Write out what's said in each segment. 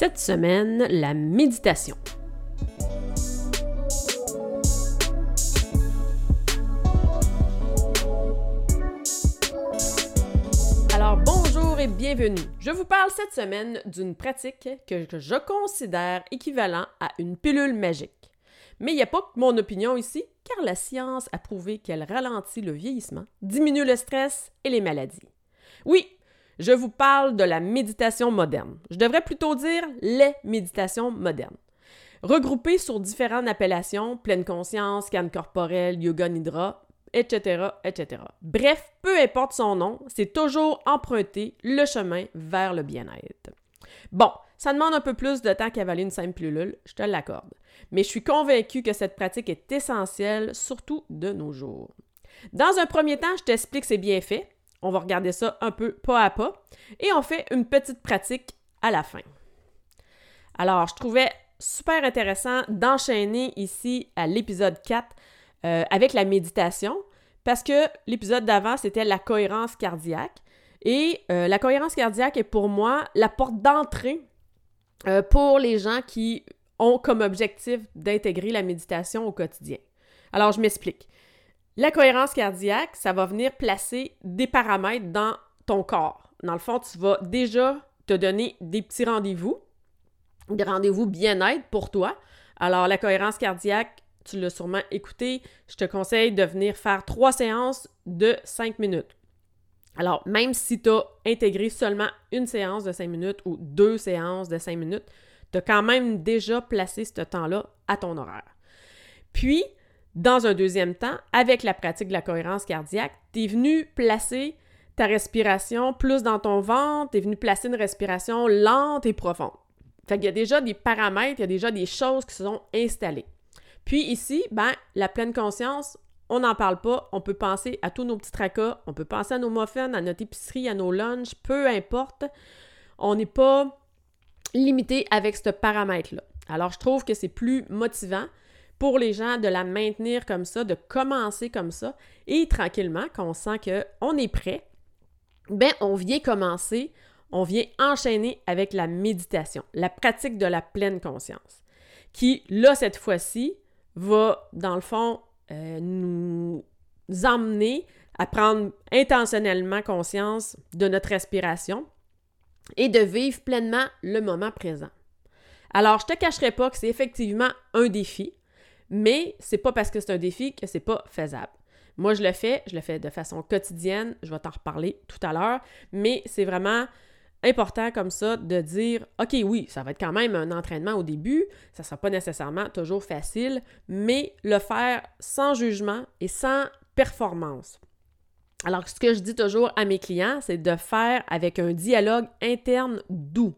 Cette semaine, la méditation. Alors bonjour et bienvenue. Je vous parle cette semaine d'une pratique que je considère équivalent à une pilule magique. Mais il n'y a pas que mon opinion ici, car la science a prouvé qu'elle ralentit le vieillissement, diminue le stress et les maladies. Oui, je vous parle de la méditation moderne. Je devrais plutôt dire les méditations modernes. Regroupées sur différentes appellations, pleine conscience, scan corporel, yoga nidra, etc., etc. Bref, peu importe son nom, c'est toujours emprunter le chemin vers le bien-être. Bon, ça demande un peu plus de temps qu'avaler une simple pilule, je te l'accorde. Mais je suis convaincue que cette pratique est essentielle, surtout de nos jours. Dans un premier temps, je t'explique ses bienfaits, on va regarder ça un peu pas à pas et on fait une petite pratique à la fin. Alors, je trouvais super intéressant d'enchaîner ici à l'épisode 4 euh, avec la méditation parce que l'épisode d'avant, c'était la cohérence cardiaque. Et euh, la cohérence cardiaque est pour moi la porte d'entrée euh, pour les gens qui ont comme objectif d'intégrer la méditation au quotidien. Alors, je m'explique. La cohérence cardiaque, ça va venir placer des paramètres dans ton corps. Dans le fond, tu vas déjà te donner des petits rendez-vous, des rendez-vous bien-être pour toi. Alors, la cohérence cardiaque, tu l'as sûrement écouté, je te conseille de venir faire trois séances de cinq minutes. Alors, même si tu as intégré seulement une séance de cinq minutes ou deux séances de cinq minutes, tu as quand même déjà placé ce temps-là à ton horaire. Puis, dans un deuxième temps, avec la pratique de la cohérence cardiaque, tu es venu placer ta respiration plus dans ton ventre, tu es venu placer une respiration lente et profonde. Fait qu'il y a déjà des paramètres, il y a déjà des choses qui se sont installées. Puis ici, ben, la pleine conscience, on n'en parle pas, on peut penser à tous nos petits tracas, on peut penser à nos muffins, à notre épicerie, à nos lunchs, peu importe. On n'est pas limité avec ce paramètre-là. Alors, je trouve que c'est plus motivant pour les gens de la maintenir comme ça, de commencer comme ça, et tranquillement, quand on sent qu'on est prêt, ben on vient commencer, on vient enchaîner avec la méditation, la pratique de la pleine conscience, qui, là, cette fois-ci, va, dans le fond, euh, nous emmener à prendre intentionnellement conscience de notre respiration et de vivre pleinement le moment présent. Alors, je te cacherai pas que c'est effectivement un défi, mais c'est pas parce que c'est un défi que c'est pas faisable. Moi, je le fais, je le fais de façon quotidienne, je vais t'en reparler tout à l'heure, mais c'est vraiment important comme ça de dire OK, oui, ça va être quand même un entraînement au début, ça sera pas nécessairement toujours facile, mais le faire sans jugement et sans performance. Alors, ce que je dis toujours à mes clients, c'est de faire avec un dialogue interne doux.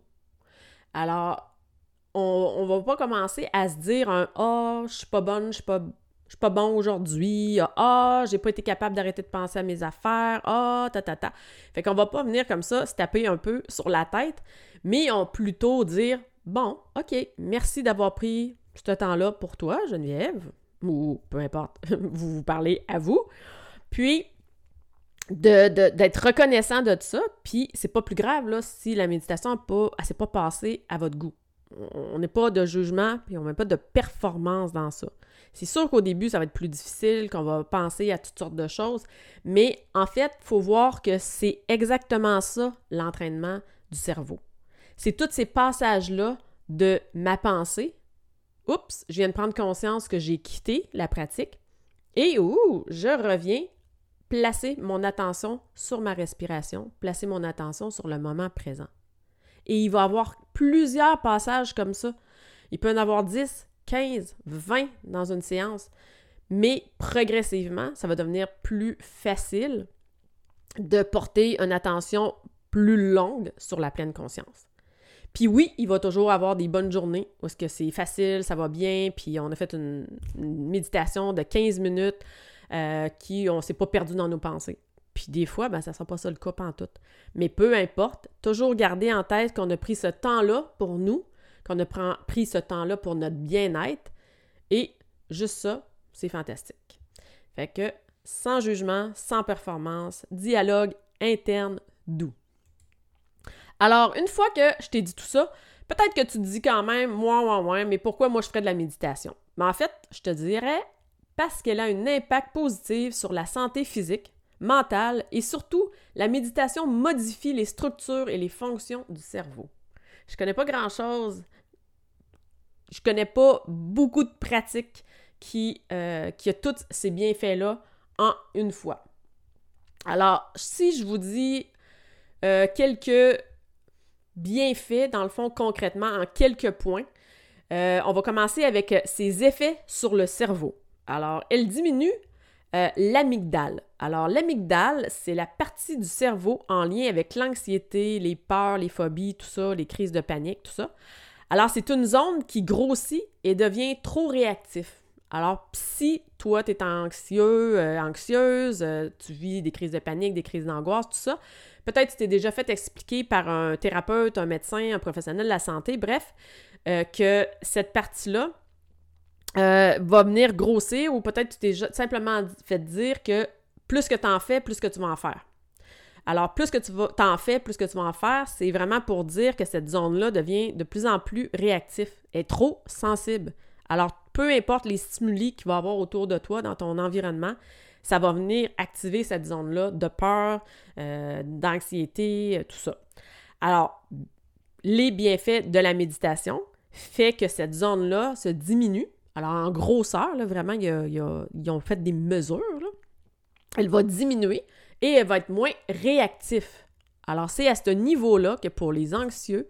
Alors, on, ne va pas commencer à se dire un Ah, je suis pas bonne, je suis pas, suis pas bon aujourd'hui, ah, j'ai pas été capable d'arrêter de penser à mes affaires, ah, ta ta ta. Fait qu'on va pas venir comme ça se taper un peu sur la tête, mais on plutôt dire Bon, OK, merci d'avoir pris ce temps-là pour toi, Geneviève, ou peu importe, vous vous parlez à vous. Puis, d'être reconnaissant de ça, puis c'est pas plus grave si la méditation ne s'est pas passée à votre goût on n'est pas de jugement, puis on met pas de performance dans ça. C'est sûr qu'au début, ça va être plus difficile, qu'on va penser à toutes sortes de choses, mais en fait, il faut voir que c'est exactement ça, l'entraînement du cerveau. C'est tous ces passages-là de ma pensée. Oups, je viens de prendre conscience que j'ai quitté la pratique. Et ouh, je reviens placer mon attention sur ma respiration, placer mon attention sur le moment présent. Et il va y avoir plusieurs passages comme ça. Il peut en avoir 10, 15, 20 dans une séance. Mais progressivement, ça va devenir plus facile de porter une attention plus longue sur la pleine conscience. Puis oui, il va toujours avoir des bonnes journées où que c'est facile, ça va bien, puis on a fait une, méditation de 15 minutes euh, qui, on s'est pas perdu dans nos pensées. Puis des fois, ben, ça ne sera pas ça le cas en tout. Mais peu importe, toujours garder en tête qu'on a pris ce temps-là pour nous, qu'on a pris ce temps-là pour notre bien-être, et juste ça, c'est fantastique. Fait que sans jugement, sans performance, dialogue interne doux. Alors, une fois que je t'ai dit tout ça, peut-être que tu te dis quand même, moi, moi, moi, mais pourquoi moi je ferais de la méditation? Mais en fait, je te dirais parce qu'elle a un impact positif sur la santé physique, mentale et surtout, la méditation modifie les structures et les fonctions du cerveau. Je connais pas grand-chose, je connais pas beaucoup de pratiques qui, euh, qui a tous ces bienfaits-là en une fois. Alors, si je vous dis euh, quelques bienfaits, dans le fond, concrètement, en quelques points, euh, on va commencer avec ses effets sur le cerveau. Alors, elle diminue l'amygdale. Alors, l'amygdale, c'est la partie du cerveau en lien avec l'anxiété, les peurs, les phobies, tout ça, les crises de panique, tout ça. Alors, c'est une zone qui grossit et devient trop réactif. Alors, si toi, tu es anxieux, euh, anxieuse, euh, tu vis des crises de panique, des crises d'angoisse, tout ça, peut-être tu t'es déjà fait expliquer par un thérapeute, un médecin, un professionnel de la santé, bref, euh, que cette partie-là va venir grossir ou peut-être tu t'es simplement fait dire que plus que tu en fais, plus que tu vas en faire. Alors, plus que tu vas, t'en fais, plus que tu vas en faire, c'est vraiment pour dire que cette zone-là devient de plus en plus réactif, est trop sensible. Alors, peu importe les stimuli qu'il va y avoir autour de toi dans ton environnement, ça va venir activer cette zone-là de peur, euh, d'anxiété, euh, tout ça. Alors, les bienfaits de la méditation fait que cette zone-là se diminue. Alors, en grosseur, là, vraiment, ils ont fait des mesures. Elle va diminuer et elle va être moins réactif. Alors, c'est à ce niveau-là que pour les anxieux,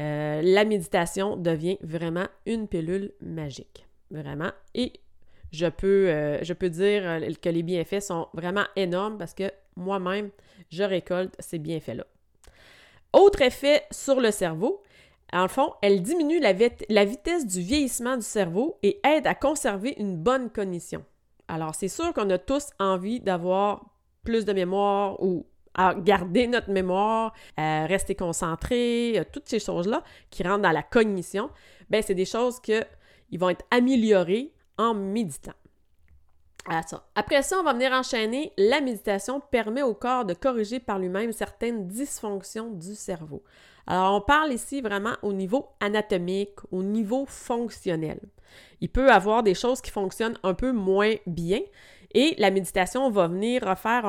euh, la méditation devient vraiment une pilule magique. Vraiment. Et je peux, euh, je peux dire euh, que les bienfaits sont vraiment énormes parce que moi-même, je récolte ces bienfaits-là. Autre effet sur le cerveau, en fond, elle diminue la, vitesse du vieillissement du cerveau et aide à conserver une bonne cognition. Alors, c'est sûr qu'on a tous envie d'avoir plus de mémoire ou à garder notre mémoire, à rester concentré, euh, toutes ces choses-là qui rentrent dans la cognition, ben c'est des choses qui vont être améliorées en méditant. Après ça, on va venir enchaîner. La méditation permet au corps de corriger par lui-même certaines dysfonctions du cerveau. Alors, on parle ici vraiment au niveau anatomique, au niveau fonctionnel. Il peut avoir des choses qui fonctionnent un peu moins bien et la méditation va venir refaire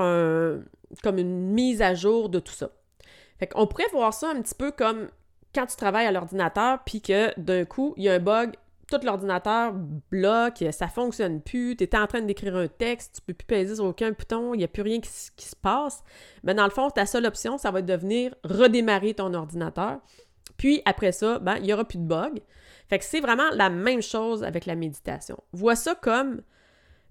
comme une mise à jour de tout ça. Fait qu'on pourrait voir ça un petit peu comme quand tu travailles à l'ordinateur, puis que d'un coup, il y a un bug, tout l'ordinateur bloque, ça fonctionne plus, tu es en train d'écrire un texte, tu peux plus peser sur aucun bouton, il n'y a plus rien qui, se passe. Mais dans le fond, ta seule option, ça va être de venir redémarrer ton ordinateur. Puis après ça, ben, il n'y aura plus de bug. C'est vraiment la même chose avec la méditation. Vois ça comme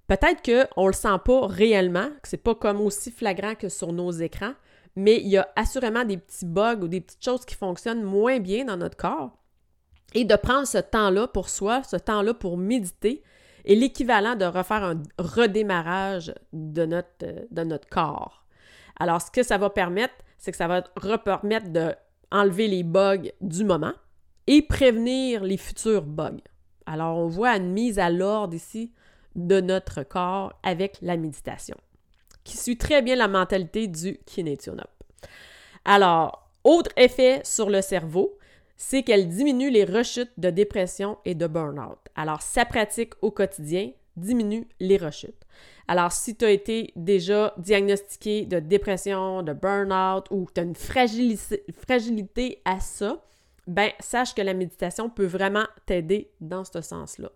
Peut-être qu'on ne le sent pas réellement, que c'est pas comme aussi flagrant que sur nos écrans, mais il y a assurément des petits bugs ou des petites choses qui fonctionnent moins bien dans notre corps. Et de prendre ce temps-là pour soi, ce temps-là pour méditer, est l'équivalent de refaire un redémarrage de notre, de notre corps. Alors, ce que ça va permettre, c'est que ça va permettre d'enlever les bugs du moment et prévenir les futurs bugs. Alors, on voit une mise à l'ordre ici de notre corps avec la méditation, qui suit très bien la mentalité du Kinetionop. Alors, autre effet sur le cerveau, c'est qu'elle diminue les rechutes de dépression et de burn-out. Alors, sa pratique au quotidien diminue les rechutes. Alors, si tu as été déjà diagnostiqué de dépression, de burn-out ou tu as une fragilité à ça, ben sache que la méditation peut vraiment t'aider dans ce sens-là.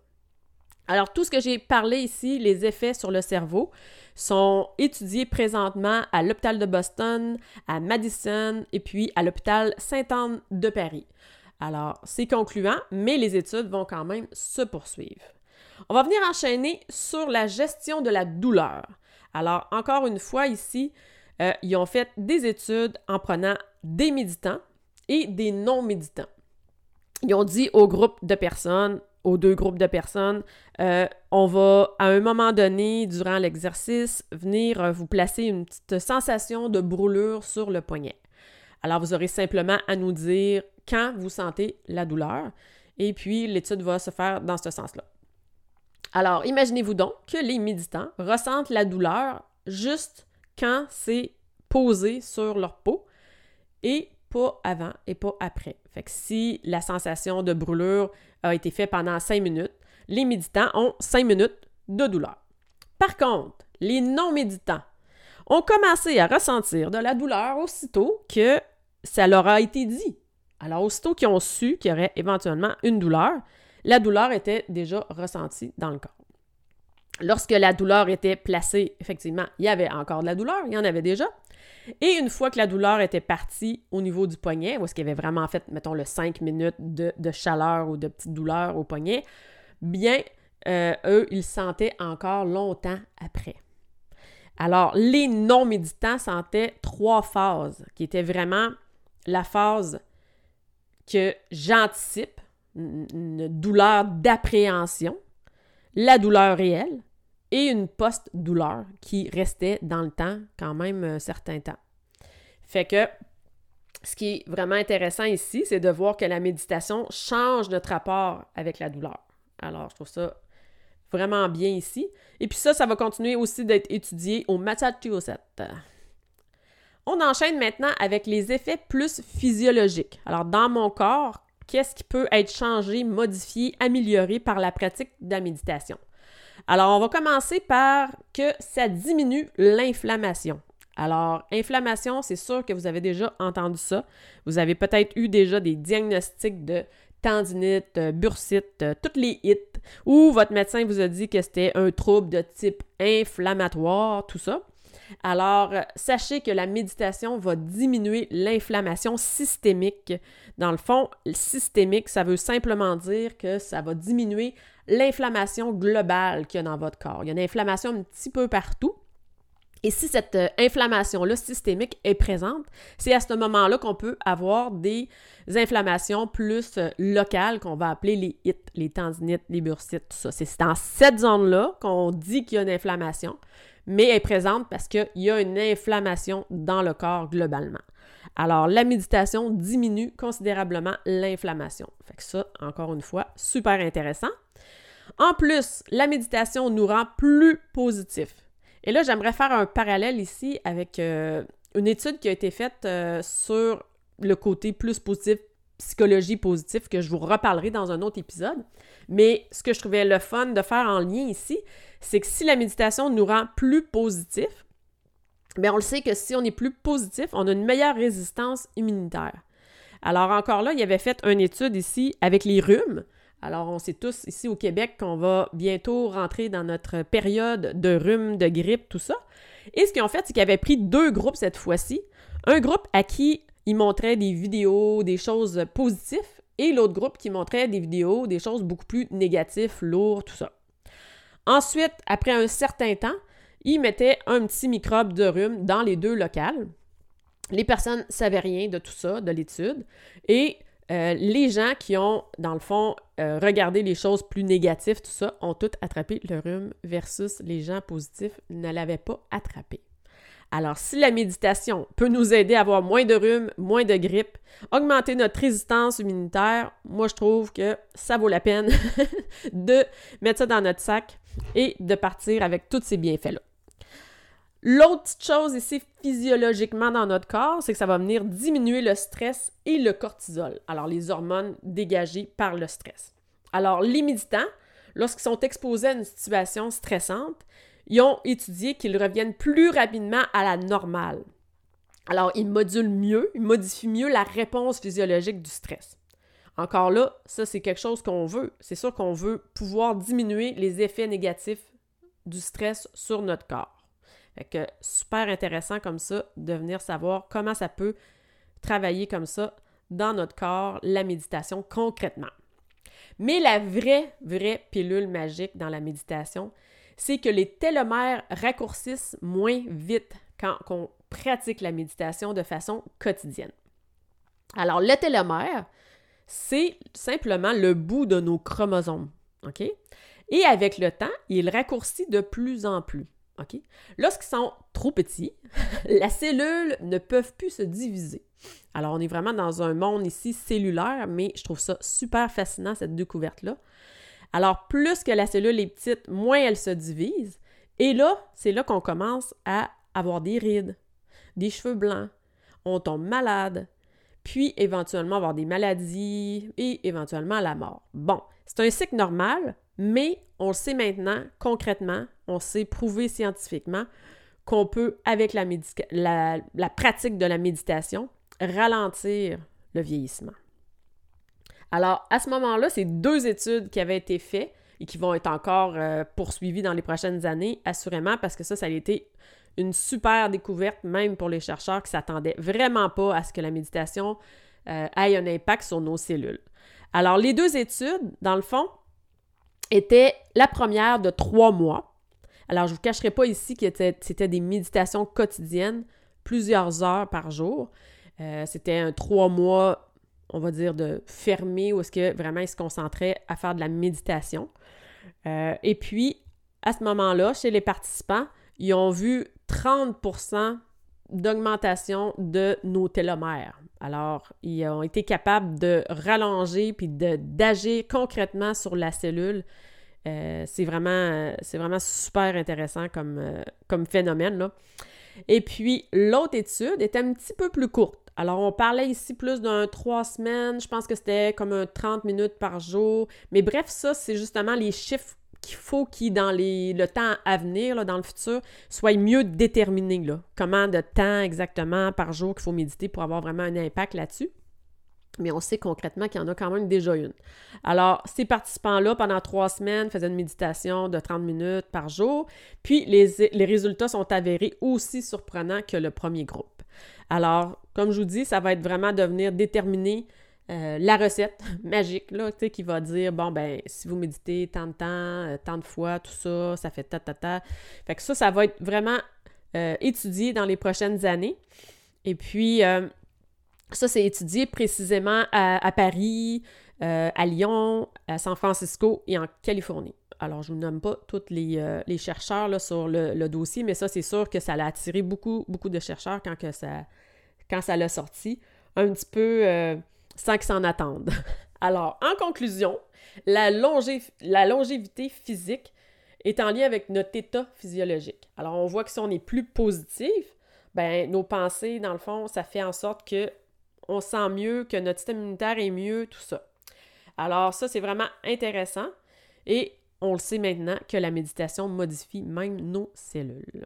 Alors, tout ce que j'ai parlé ici, les effets sur le cerveau, sont étudiés présentement à l'hôpital de Boston, à Madison et puis à l'hôpital Sainte-Anne de Paris. Alors, c'est concluant, mais les études vont quand même se poursuivre. On va venir enchaîner sur la gestion de la douleur. Alors, encore une fois, ici, euh, ils ont fait des études en prenant des méditants et des non-méditants. Ils ont dit au groupe de personnes, aux deux groupes de personnes, euh, on va à un moment donné, durant l'exercice, venir euh, vous placer une petite sensation de brûlure sur le poignet. Alors, vous aurez simplement à nous dire quand vous sentez la douleur, et puis l'étude va se faire dans ce sens-là. Alors, imaginez-vous donc que les méditants ressentent la douleur juste quand c'est posé sur leur peau et pas avant et pas après. Fait si la sensation de brûlure a été faite pendant 5 minutes, les méditants ont 5 minutes de douleur. Par contre, les non-méditants ont commencé à ressentir de la douleur aussitôt que ça leur a été dit. Alors, aussitôt qu'ils ont su qu'il y aurait éventuellement une douleur, la douleur était déjà ressentie dans le corps. Lorsque la douleur était placée, effectivement, il y avait encore de la douleur, il y en avait déjà. Et une fois que la douleur était partie au niveau du poignet, où est-ce qu'il avait vraiment fait, mettons, le 5 minutes de, chaleur ou de petite douleur au poignet, bien, euh, eux, ils sentaient encore longtemps après. Alors, les non-méditants sentaient trois phases, qui étaient vraiment la phase que j'anticipe, une douleur d'appréhension, la douleur réelle et une post-douleur qui restait dans le temps quand même un certain temps. Fait que ce qui est vraiment intéressant ici, c'est de voir que la méditation change notre rapport avec la douleur. Alors, je trouve ça vraiment bien ici. Et puis ça, ça va continuer aussi d'être étudié au Massachusetts. On enchaîne maintenant avec les effets plus physiologiques. Alors, dans mon corps, qu'est-ce qui peut être changé, modifié, amélioré par la pratique de la méditation? Alors, on va commencer par que ça diminue l'inflammation. Alors, inflammation, c'est sûr que vous avez déjà entendu ça. Vous avez peut-être eu déjà des diagnostics de tendinite, euh, bursite, euh, toutes les hits, ou votre médecin vous a dit que c'était un trouble de type inflammatoire, tout ça. Alors, sachez que la méditation va diminuer l'inflammation systémique. Dans le fond, systémique, ça veut simplement dire que ça va diminuer l'inflammation globale qu'il y a dans votre corps. Il y a une inflammation un petit peu partout. Et si cette euh, inflammation-là systémique est présente, c'est à ce moment-là qu'on peut avoir des inflammations plus euh, locales qu'on va appeler les hits, les tendinites, les bursites, tout ça. C'est dans cette zone-là qu'on dit qu'il y a une inflammation mais elle est présente parce qu'il y a une inflammation dans le corps globalement. Alors, la méditation diminue considérablement l'inflammation. Fait que ça, encore une fois, super intéressant. En plus, la méditation nous rend plus positifs. Et là, j'aimerais faire un parallèle ici avec euh, une étude qui a été faite euh, sur le côté plus positif, psychologie positive, que je vous reparlerai dans un autre épisode. Mais ce que je trouvais le fun de faire en lien ici, c'est que si la méditation nous rend plus positifs, bien on le sait que si on est plus positif, on a une meilleure résistance immunitaire. Alors encore là, il avait fait une étude ici avec les rhumes. Alors on sait tous ici au Québec qu'on va bientôt rentrer dans notre période de rhume, de grippe, tout ça. Et ce qu'ils ont fait, c'est qu'ils avaient pris deux groupes cette fois-ci. Un groupe à qui ils montraient des vidéos, des choses positives, et l'autre groupe qui montrait des vidéos, des choses beaucoup plus négatives, lourdes, tout ça. Ensuite, après un certain temps, ils mettaient un petit microbe de rhume dans les deux locales. Les personnes ne savaient rien de tout ça, de l'étude, et euh, les gens qui ont, dans le fond, euh, regardé les choses plus négatives, tout ça, ont tous attrapé le rhume versus les gens positifs ne l'avaient pas attrapé. Alors, si la méditation peut nous aider à avoir moins de rhume, moins de grippe, augmenter notre résistance immunitaire, moi je trouve que ça vaut la peine de mettre ça dans notre sac et de partir avec tous ces bienfaits-là. L'autre petite chose ici physiologiquement dans notre corps, c'est que ça va venir diminuer le stress et le cortisol, alors les hormones dégagées par le stress. Alors les méditants, lorsqu'ils sont exposés à une situation stressante, ils ont étudié qu'ils reviennent plus rapidement à la normale. Alors, ils modulent mieux, ils modifient mieux la réponse physiologique du stress. Encore là, ça, c'est quelque chose qu'on veut. C'est sûr qu'on veut pouvoir diminuer les effets négatifs du stress sur notre corps. Fait que super intéressant comme ça de venir savoir comment ça peut travailler comme ça dans notre corps, la méditation concrètement. Mais la vraie, vraie pilule magique dans la méditation, c'est que les télomères raccourcissent moins vite quand on pratique la méditation de façon quotidienne. Alors, le télomère, c'est simplement le bout de nos chromosomes. OK? Et avec le temps, il raccourcit de plus en plus. Lorsqu'ils sont trop petits, la cellule ne peuvent plus se diviser. Alors, on est vraiment dans un monde ici cellulaire, mais je trouve ça super fascinant, cette découverte-là. Alors, plus que la cellule est petite, moins elle se divise. Et là, c'est là qu'on commence à avoir des rides, des cheveux blancs, on tombe malade, puis éventuellement avoir des maladies et éventuellement la mort. Bon, c'est un cycle normal, mais on le sait maintenant, concrètement, on sait prouver scientifiquement qu'on peut, avec la, pratique de la méditation, ralentir le vieillissement. Alors, à ce moment-là, c'est deux études qui avaient été faites et qui vont être encore euh, poursuivies dans les prochaines années, assurément, parce que ça, ça a été une super découverte, même pour les chercheurs qui s'attendaient vraiment pas à ce que la méditation euh, ait un impact sur nos cellules. Alors, les deux études, dans le fond, étaient la première de trois mois. Alors, je ne vous cacherai pas ici que c'était des méditations quotidiennes, plusieurs heures par jour. Euh, c'était un trois mois, on va dire, de fermé, où est-ce que vraiment ils se concentraient à faire de la méditation. Euh, et puis, à ce moment-là, chez les participants, ils ont vu 30% d'augmentation de nos télomères. Alors, ils ont été capables de rallonger puis d'agir concrètement sur la cellule. Euh, c'est vraiment, super intéressant comme, euh, phénomène. Et puis, l'autre étude est un petit peu plus courte. Alors, on parlait ici plus d'un trois semaines. Je pense que c'était comme un 30 minutes par jour. Mais bref, ça, c'est justement les chiffres qu'il faut qu'il, dans le temps à venir, dans le futur, soit mieux déterminé. Là. Comment de temps exactement par jour qu'il faut méditer pour avoir vraiment un impact là-dessus. Mais on sait concrètement qu'il y en a quand même déjà une. Alors, ces participants-là, pendant trois semaines, faisaient une méditation de 30 minutes par jour. Puis, les, les résultats sont avérés aussi surprenants que le premier groupe. Alors, comme je vous dis, ça va être vraiment de venir déterminer euh, la recette magique, là, tu sais, qui va dire, bon, ben, si vous méditez tant de temps, euh, tant de fois, tout ça, ça fait ta, ta, ta. Fait que ça, ça va être vraiment euh, étudié dans les prochaines années. Et puis, ça, c'est étudié précisément à, Paris, à Lyon, à San Francisco et en Californie. Alors, je ne vous nomme pas tous les, les chercheurs là, sur le, dossier, mais ça, c'est sûr que ça a attiré beaucoup, beaucoup de chercheurs quand, que ça, quand ça l'a sorti. Un petit peu sans qu'ils s'en attendent. Alors, en conclusion, la, la longévité physique est en lien avec notre état physiologique. Alors, on voit que si on est plus positif, ben nos pensées, dans le fond, ça fait en sorte que on sent mieux, que notre système immunitaire est mieux, tout ça. Alors, ça, c'est vraiment intéressant. Et on le sait maintenant que la méditation modifie même nos cellules.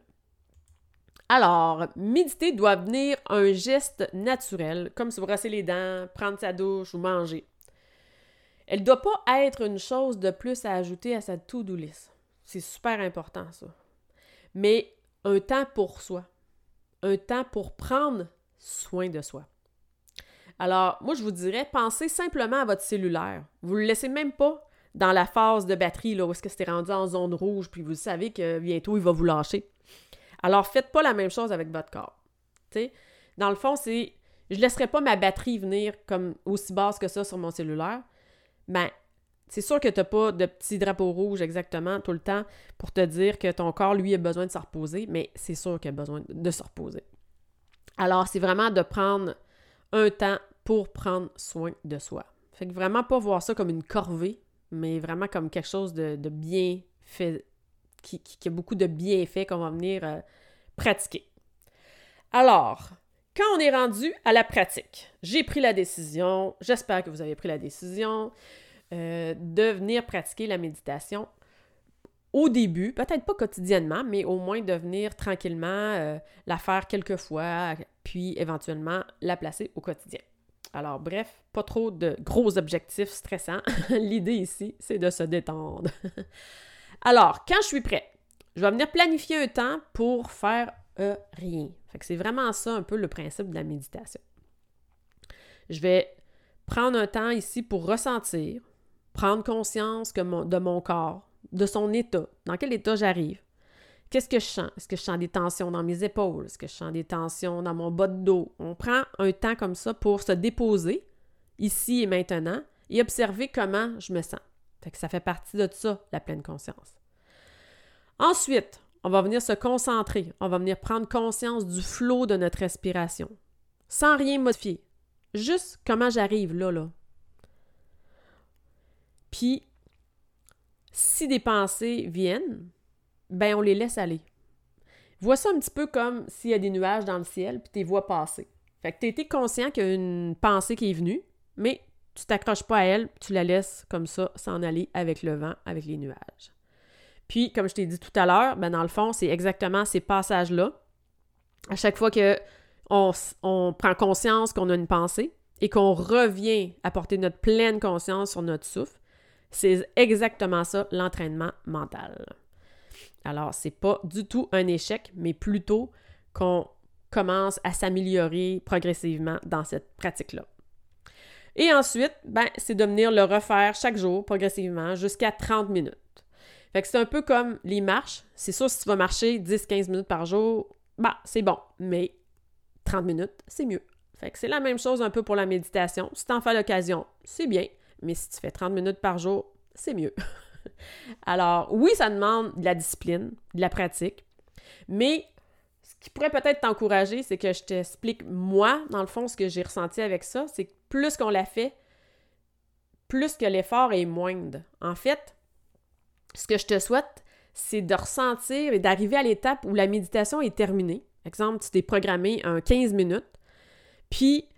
Alors, méditer doit venir un geste naturel, comme se brosser les dents, prendre sa douche ou manger. Elle ne doit pas être une chose de plus à ajouter à sa to-do list. C'est super important, ça. Mais un temps pour soi. Un temps pour prendre soin de soi. Alors, moi, je vous dirais, pensez simplement à votre cellulaire. Vous le laissez même pas dans la phase de batterie, là, où est-ce que c'était rendu en zone rouge, puis vous savez que bientôt, il va vous lâcher. Alors, faites pas la même chose avec votre corps. Dans le fond, c'est. Je laisserai pas ma batterie venir comme aussi basse que ça sur mon cellulaire. Mais ben, c'est sûr que tu n'as pas de petit drapeau rouge exactement tout le temps pour te dire que ton corps, lui, a besoin de se reposer, mais c'est sûr qu'il a besoin de se reposer. Alors, c'est vraiment de prendre un temps pour prendre soin de soi. Fait que vraiment pas voir ça comme une corvée, mais vraiment comme quelque chose de, bien fait, qui, a beaucoup de bienfaits qu'on va venir euh, pratiquer. Alors, quand on est rendu à la pratique, j'ai pris la décision, j'espère que vous avez pris la décision euh, de venir pratiquer la méditation au début, peut-être pas quotidiennement, mais au moins de venir tranquillement euh, la faire quelques fois, puis éventuellement la placer au quotidien. Alors bref, pas trop de gros objectifs stressants. L'idée ici, c'est de se détendre. Alors, quand je suis prêt, je vais venir planifier un temps pour faire euh, rien. C'est vraiment ça un peu le principe de la méditation. Je vais prendre un temps ici pour ressentir, prendre conscience de mon corps, de son état, dans quel état j'arrive, Qu'est-ce que je sens? Est-ce que je sens des tensions dans mes épaules? Est-ce que je sens des tensions dans mon bas de dos? On prend un temps comme ça pour se déposer ici et maintenant et observer comment je me sens. Fait que ça fait partie de ça, la pleine conscience. Ensuite, on va venir se concentrer, on va venir prendre conscience du flot de notre respiration, sans rien modifier. Juste comment j'arrive là, là. Puis, si des pensées viennent, ben on les laisse aller. Vois ça un petit peu comme s'il y a des nuages dans le ciel, puis tu les vois passer. Fait que tu été conscient qu'il y a une pensée qui est venue, mais tu t'accroches pas à elle, tu la laisses comme ça s'en aller avec le vent, avec les nuages. Puis, comme je t'ai dit tout à l'heure, ben dans le fond, c'est exactement ces passages-là. À chaque fois que on, on prend conscience qu'on a une pensée et qu'on revient à porter notre pleine conscience sur notre souffle, c'est exactement ça, l'entraînement mental. Alors, c'est pas du tout un échec, mais plutôt qu'on commence à s'améliorer progressivement dans cette pratique-là. Et ensuite, ben, c'est de venir le refaire chaque jour progressivement jusqu'à 30 minutes. Fait que c'est un peu comme les marches. C'est sûr, si tu vas marcher 10-15 minutes par jour, bah, c'est bon. Mais 30 minutes, c'est mieux. Fait que c'est la même chose un peu pour la méditation. Si tu en fais l'occasion, c'est bien. Mais si tu fais 30 minutes par jour, c'est mieux. Alors, oui, ça demande de la discipline, de la pratique, mais ce qui pourrait peut-être t'encourager, c'est que je t'explique, moi, dans le fond, ce que j'ai ressenti avec ça, c'est que plus qu'on l'a fait, plus que l'effort est moindre. En fait, ce que je te souhaite, c'est de ressentir et d'arriver à l'étape où la méditation est terminée. Exemple, tu t'es programmé un 15 minutes, puis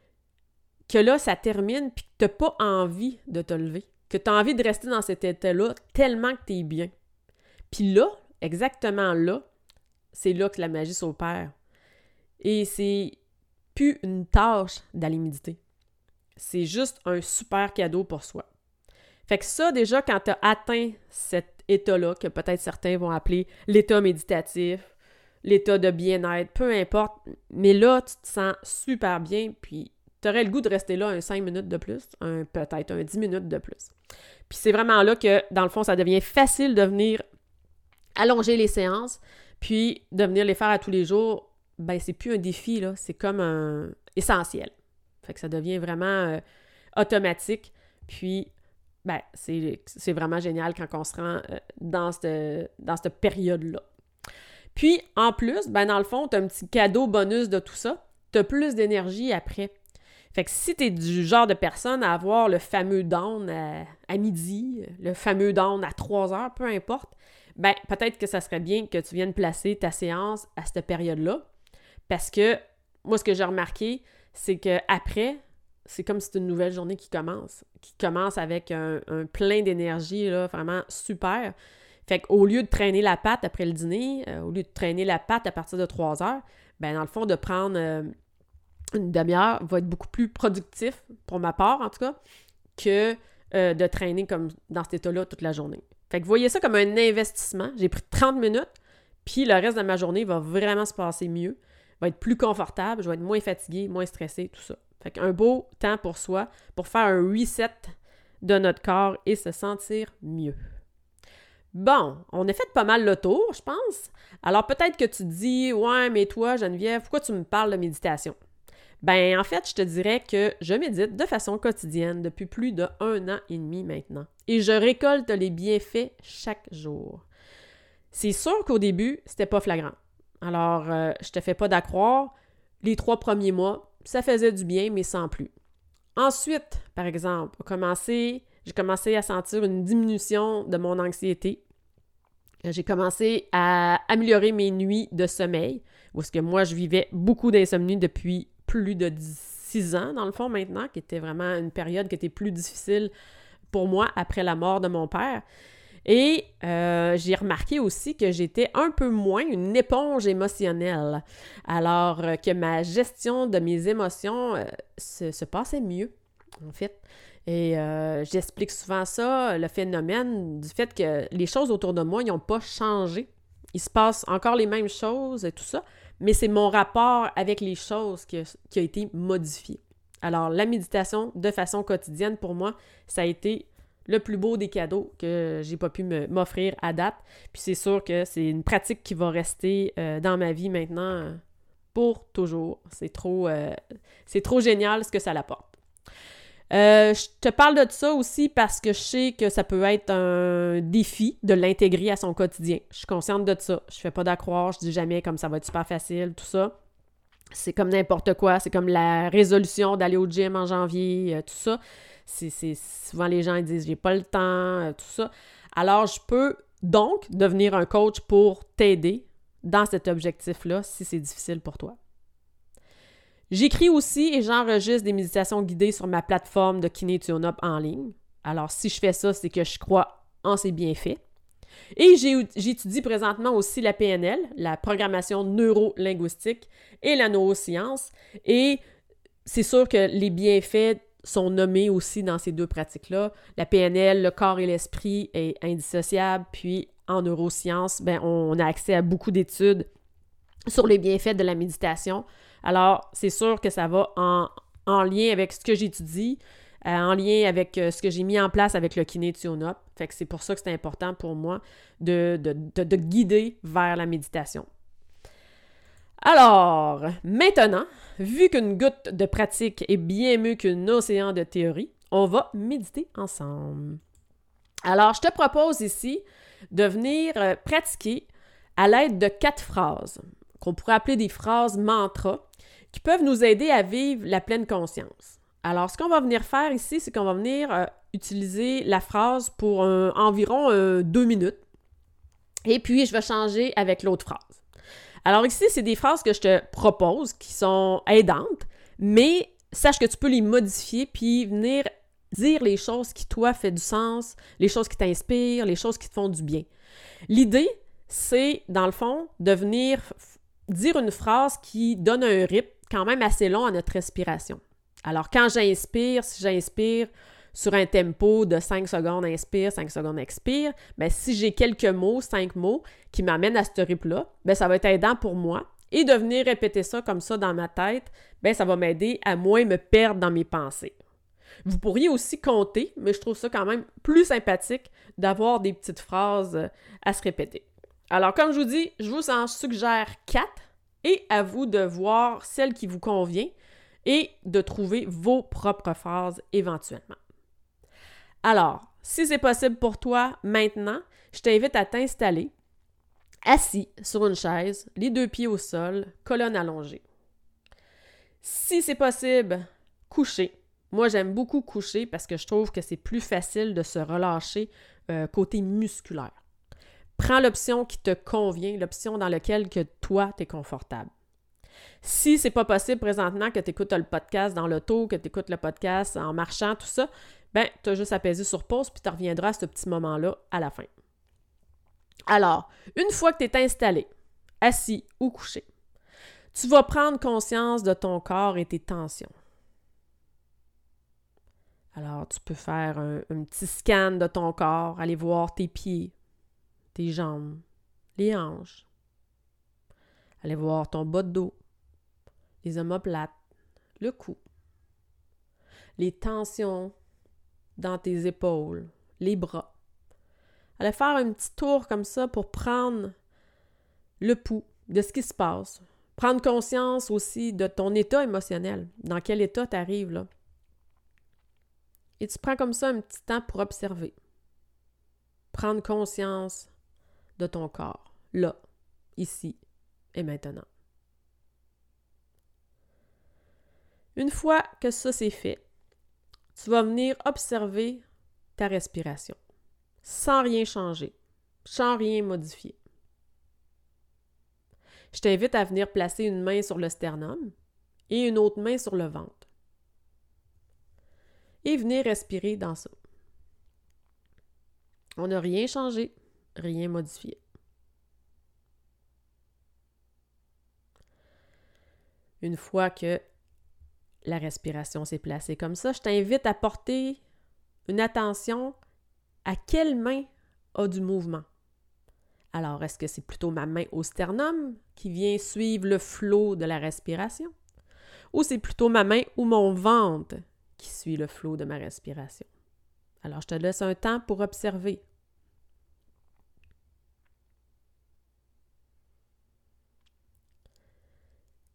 que là, ça termine, puis que tu n'as pas envie de te lever que tu as envie de rester dans cet état-là tellement que tu es bien. Puis là, exactement là, c'est là que la magie s'opère. Et c'est plus une tâche d'aller méditer. C'est juste un super cadeau pour soi. Fait que ça, déjà, quand tu as atteint cet état-là, que peut-être certains vont appeler l'état méditatif, l'état de bien-être, peu importe, mais là, tu te sens super bien, puis tu aurais le goût de rester là un 5 minutes de plus, un peut-être un 10 minutes de plus. Puis c'est vraiment là que, dans le fond, ça devient facile de venir allonger les séances, puis de venir les faire à tous les jours. Ben, c'est plus un défi, là, c'est comme un essentiel. Fait que ça devient vraiment euh, automatique. Puis, ben, c'est vraiment génial quand on se rend euh, dans cette, dans cette période-là. Puis, en plus, ben, dans le fond, tu as un petit cadeau bonus de tout ça. Tu as plus d'énergie après. Fait que si tu es du genre de personne à avoir le fameux down à, midi, le fameux down à 3 heures, peu importe, ben peut-être que ça serait bien que tu viennes placer ta séance à cette période-là. Parce que moi, ce que j'ai remarqué, c'est que après, c'est comme si c'était une nouvelle journée qui commence, qui commence avec un, plein d'énergie, là, vraiment super. Fait qu'au lieu de traîner la patte après le dîner, euh, au lieu de traîner la patte à partir de 3 heures, ben dans le fond, de prendre euh, une demi-heure va être beaucoup plus productif, pour ma part en tout cas, que euh, de traîner comme dans cet état-là toute la journée. Fait que voyez ça comme un investissement. J'ai pris 30 minutes, puis le reste de ma journée va vraiment se passer mieux, va être plus confortable, je vais être moins fatigué, moins stressé, tout ça. Fait qu'un beau temps pour soi, pour faire un reset de notre corps et se sentir mieux. Bon, on a fait pas mal le tour, je pense. Alors peut-être que tu te dis, ouais, mais toi, Geneviève, pourquoi tu me parles de méditation? Ben, en fait, je te dirais que je médite de façon quotidienne depuis plus de un an et demi maintenant. Et je récolte les bienfaits chaque jour. C'est sûr qu'au début, c'était pas flagrant. Alors, euh, je te fais pas d'accroire. Les trois premiers mois, ça faisait du bien, mais sans plus. Ensuite, par exemple, j'ai commencé à sentir une diminution de mon anxiété. J'ai commencé à améliorer mes nuits de sommeil, parce que moi, je vivais beaucoup d'insomnie depuis plus de six ans, dans le fond, maintenant, qui était vraiment une période qui était plus difficile pour moi après la mort de mon père. Et euh, j'ai remarqué aussi que j'étais un peu moins une éponge émotionnelle, alors euh, que ma gestion de mes émotions euh, se, passait mieux, en fait. Et j'explique souvent ça, le phénomène du fait que les choses autour de moi n'ont pas changé. Il se passe encore les mêmes choses et tout ça, mais c'est mon rapport avec les choses qui a, été modifié. Alors, la méditation de façon quotidienne, pour moi, ça a été le plus beau des cadeaux que j'ai pas pu m'offrir à date. Puis c'est sûr que c'est une pratique qui va rester euh, dans ma vie maintenant pour toujours. C'est trop, euh, c'est trop génial ce que ça l'apporte. Euh, je te parle de ça aussi parce que je sais que ça peut être un défi de l'intégrer à son quotidien. Je suis consciente de ça. Je fais pas d'accroire, je dis jamais comme ça va être super facile, tout ça. C'est comme n'importe quoi. C'est comme la résolution d'aller au gym en janvier, tout ça c'est souvent les gens disent j'ai pas le temps, euh, tout ça. Alors je peux donc devenir un coach pour t'aider dans cet objectif-là si c'est difficile pour toi. J'écris aussi et j'enregistre des méditations guidées sur ma plateforme de Kiné Up en ligne. Alors si je fais ça, c'est que je crois en ces bienfaits. Et j'étudie présentement aussi la PNL, la programmation neuro-linguistique et la neuroscience. Et c'est sûr que les bienfaits sont nommés aussi dans ces deux pratiques-là. La PNL, le corps et l'esprit est indissociable, puis en neurosciences, ben, on a accès à beaucoup d'études sur les bienfaits de la méditation. Alors, c'est sûr que ça va en, lien avec ce que j'étudie, euh, en lien avec euh, ce que j'ai mis en place avec le kiné. Fait que c'est pour ça que c'est important pour moi de, de guider vers la méditation. Alors, maintenant, vu qu'une goutte de pratique est bien mieux qu'un océan de théorie, on va méditer ensemble. Alors, je te propose ici de venir euh, pratiquer à l'aide de quatre phrases, qu'on pourrait appeler des phrases mantra, qui peuvent nous aider à vivre la pleine conscience. Alors, ce qu'on va venir faire ici, c'est qu'on va venir euh, utiliser la phrase pour environ deux minutes. Et puis, je vais changer avec l'autre phrase. Alors ici, c'est des phrases que je te propose qui sont aidantes, mais sache que tu peux les modifier puis venir dire les choses qui, toi, fait du sens, les choses qui t'inspirent, les choses qui te font du bien. L'idée, c'est, dans le fond, de venir dire une phrase qui donne un rythme quand même assez long à notre respiration. Alors, quand j'inspire, si j'inspire sur un tempo de 5 secondes inspire, 5 secondes expire, ben, si j'ai quelques mots, 5 mots, qui m'amènent à ce rythme-là, ben, ça va être aidant pour moi. Et de venir répéter ça comme ça dans ma tête, ben, ça va m'aider à moins me perdre dans mes pensées. Vous pourriez aussi compter, mais je trouve ça quand même plus sympathique d'avoir des petites phrases à se répéter. Alors, comme je vous dis, je vous en suggère quatre et à vous de voir celle qui vous convient et de trouver vos propres phrases éventuellement. Alors, si c'est possible pour toi maintenant, je t'invite à t'installer assis sur une chaise, les deux pieds au sol, colonne allongée. Si c'est possible, coucher. Moi, j'aime beaucoup coucher parce que je trouve que c'est plus facile de se relâcher euh, côté musculaire. Prends l'option qui te convient, l'option dans laquelle que toi, tu es confortable. Si c'est pas possible présentement que tu écoutes le podcast dans l'auto, que tu écoutes le podcast en marchant, tout ça, ben, tu as juste à sur pause, puis tu reviendras à ce petit moment-là à la fin. Alors, une fois que tu es installé, assis ou couché, tu vas prendre conscience de ton corps et tes tensions. Alors, tu peux faire un, petit scan de ton corps, aller voir tes pieds, tes jambes, les hanches. Aller voir ton bas de dos, les omoplates, le cou, les tensions dans tes épaules, les bras. Allez faire un petit tour comme ça pour prendre le pouls de ce qui se passe. Prendre conscience aussi de ton état émotionnel, dans quel état tu arrives là? Et tu prends comme ça un petit temps pour observer. Prendre conscience de ton corps, là, ici et maintenant. Une fois que ça c'est fait, tu vas venir observer ta respiration sans rien changer, sans rien modifier. Je t'invite à venir placer une main sur le sternum et une autre main sur le ventre. Et venir respirer dans ça. On n'a rien changé, rien modifié. Une fois que la respiration s'est placée comme ça, je t'invite à porter une attention à quelle main a du mouvement. Alors, est-ce que c'est plutôt ma main au sternum qui vient suivre le flot de la respiration? Ou c'est plutôt ma main ou mon ventre qui suit le flot de ma respiration? Alors, je te laisse un temps pour observer.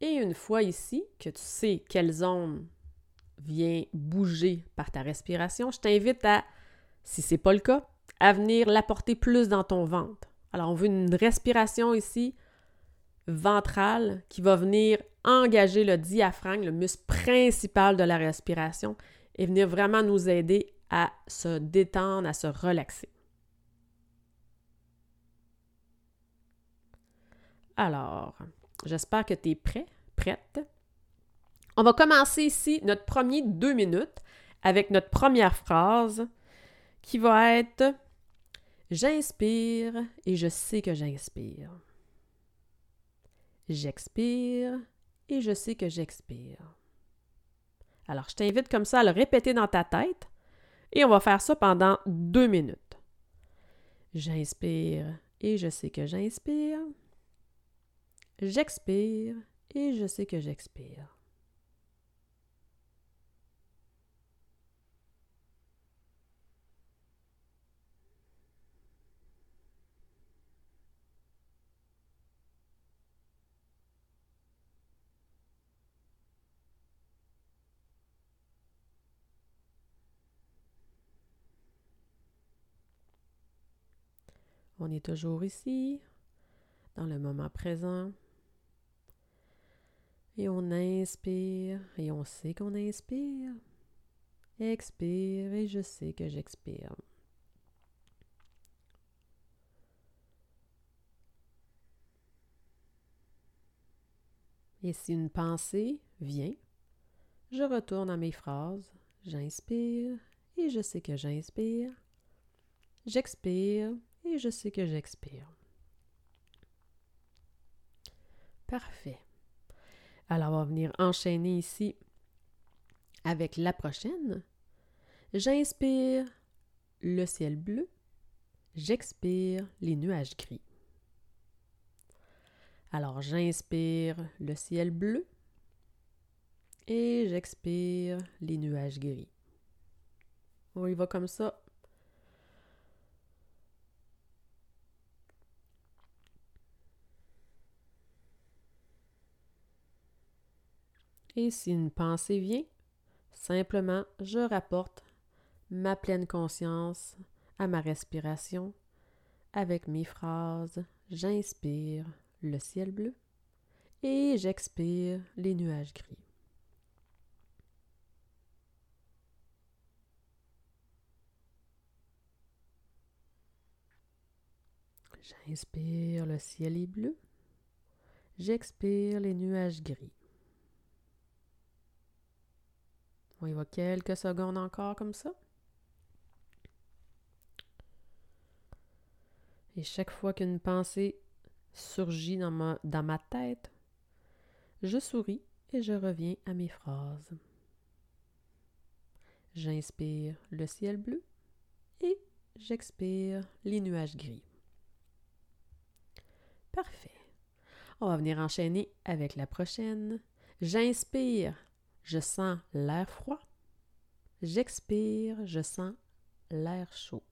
Et une fois ici que tu sais quelle zone vient bouger par ta respiration, je t'invite à, si ce n'est pas le cas, à venir l'apporter plus dans ton ventre. Alors, on veut une respiration ici ventrale qui va venir engager le diaphragme, le muscle principal de la respiration, et venir vraiment nous aider à se détendre, à se relaxer. Alors, j'espère que tu es prêt, prête. On va commencer ici notre premier deux minutes avec notre première phrase qui va être J'inspire et je sais que j'inspire. J'expire et je sais que j'expire. Alors, je t'invite comme ça à le répéter dans ta tête et on va faire ça pendant deux minutes. J'inspire et je sais que j'inspire. J'expire et je sais que j'expire. On est toujours ici, dans le moment présent. Et on inspire et on sait qu'on inspire. Expire et je sais que j'expire. Et si une pensée vient, je retourne à mes phrases. J'inspire et je sais que j'inspire. J'expire et je sais que j'expire. Parfait. Alors, on va venir enchaîner ici avec la prochaine. J'inspire le ciel bleu. J'expire les nuages gris. Alors, j'inspire le ciel bleu et j'expire les nuages gris. On y va comme ça Et si une pensée vient, simplement je rapporte ma pleine conscience à ma respiration avec mes phrases J'inspire le ciel bleu et j'expire les nuages gris. J'inspire le ciel est bleu, j'expire les nuages gris. On y va quelques secondes encore comme ça. Et chaque fois qu'une pensée surgit dans ma, dans ma tête, je souris et je reviens à mes phrases. J'inspire le ciel bleu et j'expire les nuages gris. Parfait. On va venir enchaîner avec la prochaine. J'inspire je sens l'air froid. J'expire, je sens l'air chaud.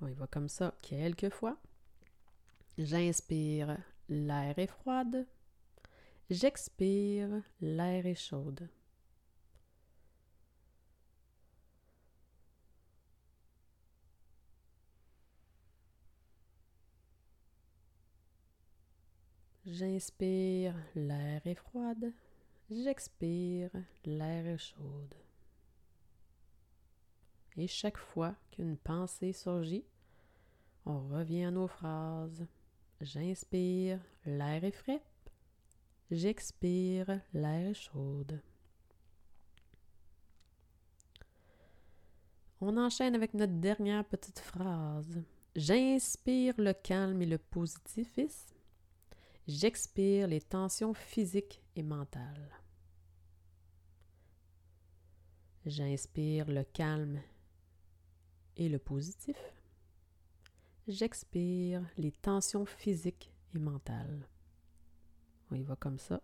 On y va comme ça quelques fois. J'inspire, l'air est froide. J'expire, l'air est chaude. J'inspire, l'air est froide. J'expire, l'air est chaude. Et chaque fois qu'une pensée surgit, on revient à nos phrases. J'inspire, l'air est frais. J'expire, l'air est chaude. On enchaîne avec notre dernière petite phrase. J'inspire le calme et le positifisme. J'expire les tensions physiques et mentales. J'inspire le calme et le positif. J'expire les tensions physiques et mentales. On y va comme ça.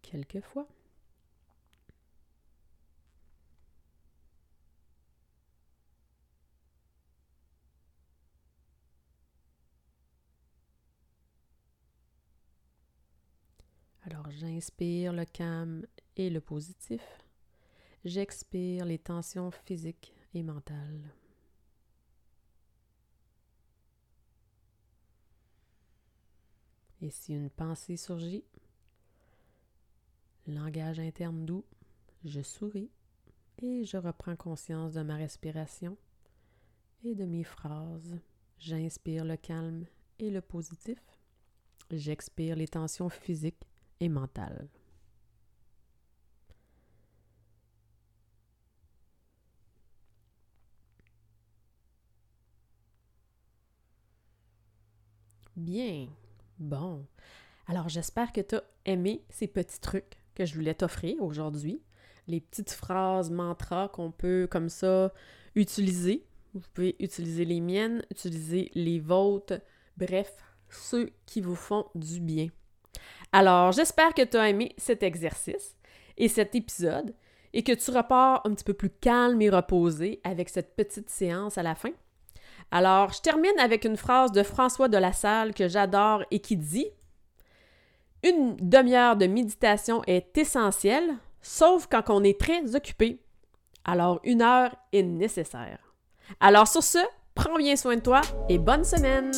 Quelques fois. Alors j'inspire le calme et le positif. J'expire les tensions physiques et mentales. Et si une pensée surgit, langage interne doux, je souris et je reprends conscience de ma respiration et de mes phrases. J'inspire le calme et le positif. J'expire les tensions physiques et mentales. Bien. Bon. Alors j'espère que tu as aimé ces petits trucs que je voulais t'offrir aujourd'hui. Les petites phrases, mantras qu'on peut comme ça utiliser. Vous pouvez utiliser les miennes, utiliser les vôtres. Bref, ceux qui vous font du bien. Alors, j'espère que tu as aimé cet exercice et cet épisode et que tu repars un petit peu plus calme et reposé avec cette petite séance à la fin. Alors, je termine avec une phrase de François de la Salle que j'adore et qui dit Une demi-heure de méditation est essentielle, sauf quand on est très occupé. Alors, une heure est nécessaire. Alors, sur ce, prends bien soin de toi et bonne semaine!